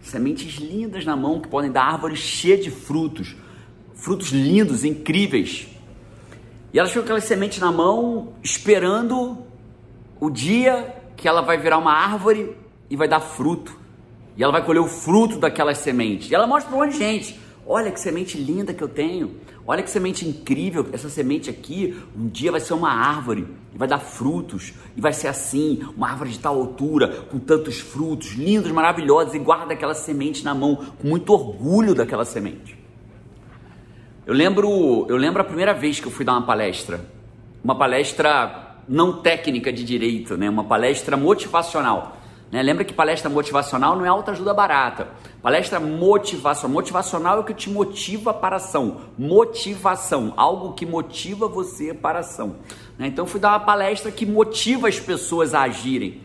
sementes lindas na mão que podem dar árvores cheias de frutos, frutos lindos, incríveis. E elas ficam com aquelas sementes na mão, esperando o dia que ela vai virar uma árvore e vai dar fruto. E ela vai colher o fruto daquelas sementes. E ela mostra para um monte de gente: olha que semente linda que eu tenho. Olha que semente incrível, essa semente aqui um dia vai ser uma árvore e vai dar frutos e vai ser assim, uma árvore de tal altura, com tantos frutos, lindos, maravilhosos, e guarda aquela semente na mão com muito orgulho daquela semente. Eu lembro, eu lembro a primeira vez que eu fui dar uma palestra, uma palestra não técnica de direito, né, uma palestra motivacional. Né? Lembra que palestra motivacional não é autoajuda barata. Palestra motivacional. Motivacional é o que te motiva para a ação. Motivação, algo que motiva você para a ação. Né? Então fui dar uma palestra que motiva as pessoas a agirem.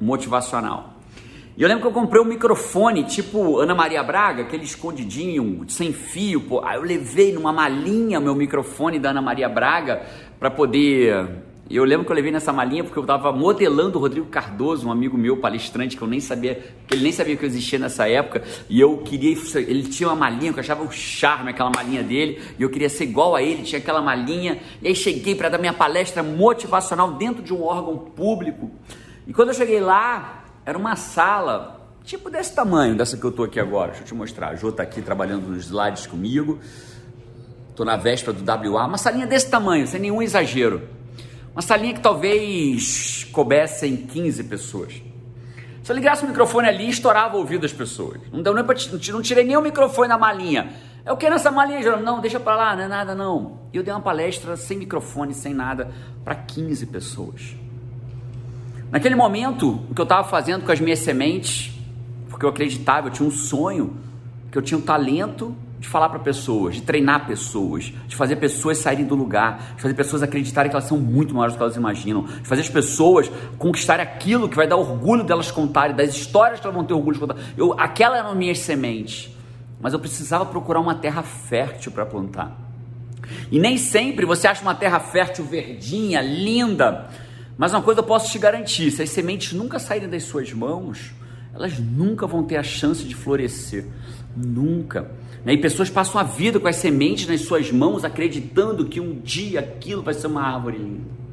Motivacional. E eu lembro que eu comprei um microfone tipo Ana Maria Braga, aquele escondidinho, sem fio. Pô. Aí eu levei numa malinha meu microfone da Ana Maria Braga para poder e eu lembro que eu levei nessa malinha porque eu estava modelando o Rodrigo Cardoso, um amigo meu palestrante que eu nem sabia, que ele nem sabia que eu existia nessa época, e eu queria, ele tinha uma malinha que eu achava o um charme aquela malinha dele, e eu queria ser igual a ele, tinha aquela malinha, e aí cheguei para dar minha palestra motivacional dentro de um órgão público. E quando eu cheguei lá, era uma sala tipo desse tamanho, dessa que eu tô aqui agora. Deixa eu te mostrar. A Jô tá aqui trabalhando nos slides comigo. Tô na véspera do WA, uma salinha desse tamanho, sem nenhum exagero. Uma salinha que talvez coubessem 15 pessoas. Se eu ligasse o microfone ali, estourava o ouvido das pessoas. Não deu nem pra, não tirei nem o microfone da malinha. É o que nessa malinha, Jerônimo? Não, deixa pra lá, não é nada não. E eu dei uma palestra sem microfone, sem nada, para 15 pessoas. Naquele momento, o que eu estava fazendo com as minhas sementes, porque eu acreditava, eu tinha um sonho, que eu tinha um talento de falar para pessoas, de treinar pessoas, de fazer pessoas saírem do lugar, de fazer pessoas acreditarem que elas são muito maiores do que elas imaginam, de fazer as pessoas conquistarem aquilo que vai dar orgulho delas contarem, das histórias que elas vão ter orgulho de contar. Eu, aquela eram minhas sementes, mas eu precisava procurar uma terra fértil para plantar. E nem sempre você acha uma terra fértil, verdinha, linda, mas uma coisa eu posso te garantir: se as sementes nunca saírem das suas mãos, elas nunca vão ter a chance de florescer. Nunca. Né? E pessoas passam a vida com as sementes nas suas mãos, acreditando que um dia aquilo vai ser uma árvore linda.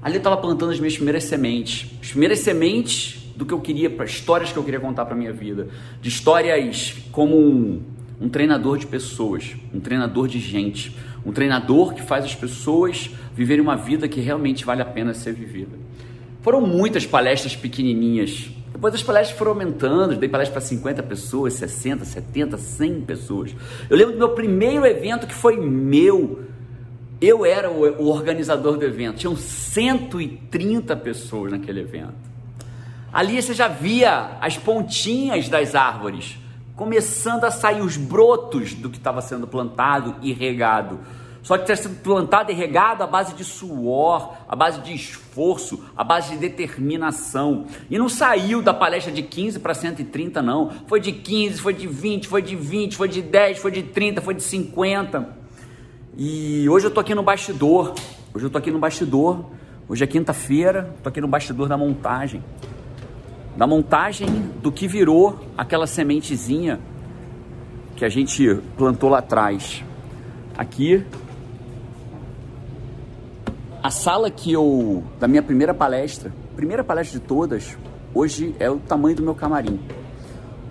Ali eu estava plantando as minhas primeiras sementes. As primeiras sementes do que eu queria, para histórias que eu queria contar para minha vida. De histórias como um, um treinador de pessoas, um treinador de gente, um treinador que faz as pessoas viverem uma vida que realmente vale a pena ser vivida. Foram muitas palestras pequenininhas depois as palestras foram aumentando, dei palestra para 50 pessoas, 60, 70, 100 pessoas. Eu lembro do meu primeiro evento que foi meu. Eu era o, organizador do evento. Tinham 130 pessoas naquele evento. Ali você já via as pontinhas das árvores, começando a sair os brotos do que estava sendo plantado e regado. Só que ter sido plantado e regado à base de suor, à base de esforço, à base de determinação. E não saiu da palestra de 15 para 130, não. Foi de 15, foi de 20, foi de 20, foi de 10, foi de 30, foi de 50. E hoje eu tô aqui no bastidor. Hoje eu tô aqui no bastidor. Hoje é quinta-feira, tô aqui no bastidor da montagem. Da montagem do que virou aquela sementezinha que a gente plantou lá atrás. Aqui a sala que eu, da minha primeira palestra, primeira palestra de todas, hoje é o tamanho do meu camarim.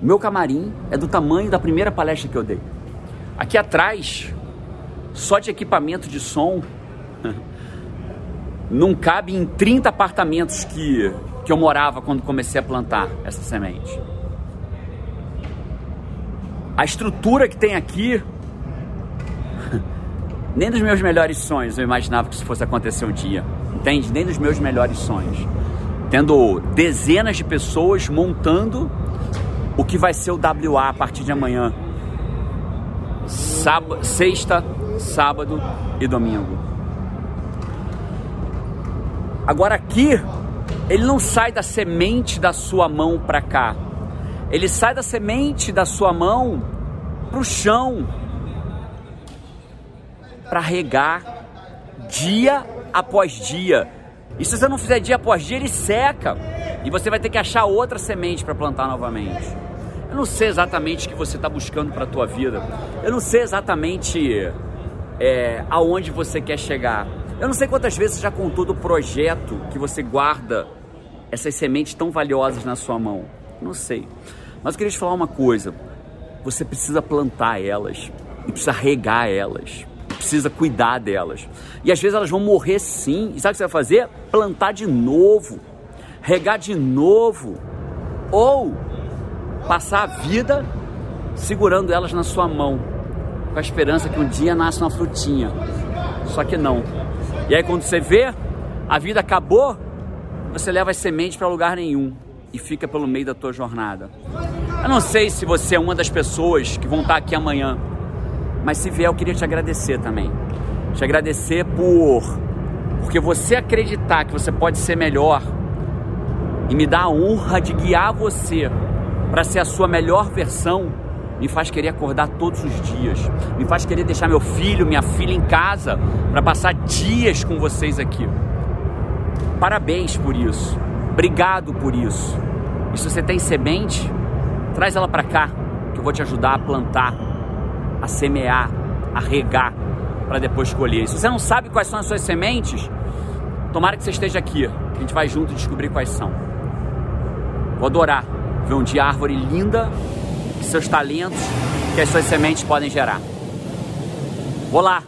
O meu camarim é do tamanho da primeira palestra que eu dei. Aqui atrás, só de equipamento de som, não cabe em 30 apartamentos que, que eu morava quando comecei a plantar essa semente. A estrutura que tem aqui nem dos meus melhores sonhos eu imaginava que isso fosse acontecer um dia. Entende? Nem dos meus melhores sonhos. Tendo dezenas de pessoas montando o que vai ser o WA a partir de amanhã. Sexta, sábado e domingo. Agora aqui, ele não sai da semente da sua mão para cá. Ele sai da semente da sua mão para o chão, para regar dia após dia. E se você não fizer dia após dia, ele seca. E você vai ter que achar outra semente para plantar novamente. Eu não sei exatamente o que você está buscando para a tua vida. Eu não sei exatamente é, aonde você quer chegar. Eu não sei quantas vezes você já contou do projeto que você guarda essas sementes tão valiosas na sua mão. Não sei. Mas eu queria te falar uma coisa. Você precisa plantar elas e precisa regar elas. Precisa cuidar delas. E às vezes elas vão morrer sim. E sabe o que você vai fazer? Plantar de novo. Regar de novo. Ou passar a vida segurando elas na sua mão. Com a esperança que um dia nasce uma frutinha. Só que não. E aí quando você vê, a vida acabou, você leva as sementes para lugar nenhum e fica pelo meio da tua jornada. Eu não sei se você é uma das pessoas que vão estar aqui amanhã, mas se vier eu queria te agradecer também. Te agradecer por porque você acreditar que você pode ser melhor e me dar a honra de guiar você para ser a sua melhor versão, me faz querer acordar todos os dias, me faz querer deixar meu filho, minha filha em casa para passar dias com vocês aqui. Parabéns por isso. Obrigado por isso. E se você tem semente, traz ela para cá, que eu vou te ajudar a plantar, a semear, a regar, para depois colher. Se você não sabe quais são as suas sementes, tomara que você esteja aqui, a gente vai junto descobrir quais são. Vou adorar ver um dia árvore linda, que seus talentos, que as suas sementes podem gerar. Vou lá,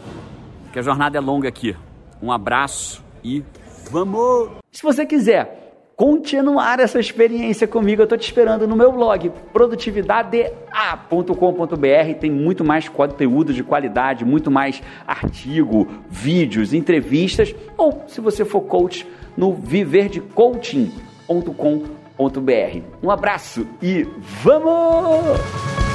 que a jornada é longa aqui. Um abraço e vamos! Se você quiser continuar essa experiência comigo, eu estou te esperando no meu blog produtividadea.com.br. Tem muito mais conteúdo de qualidade, muito mais artigo, vídeos, entrevistas, ou se você for coach, no viverdecoaching.com.br. Um abraço e vamos!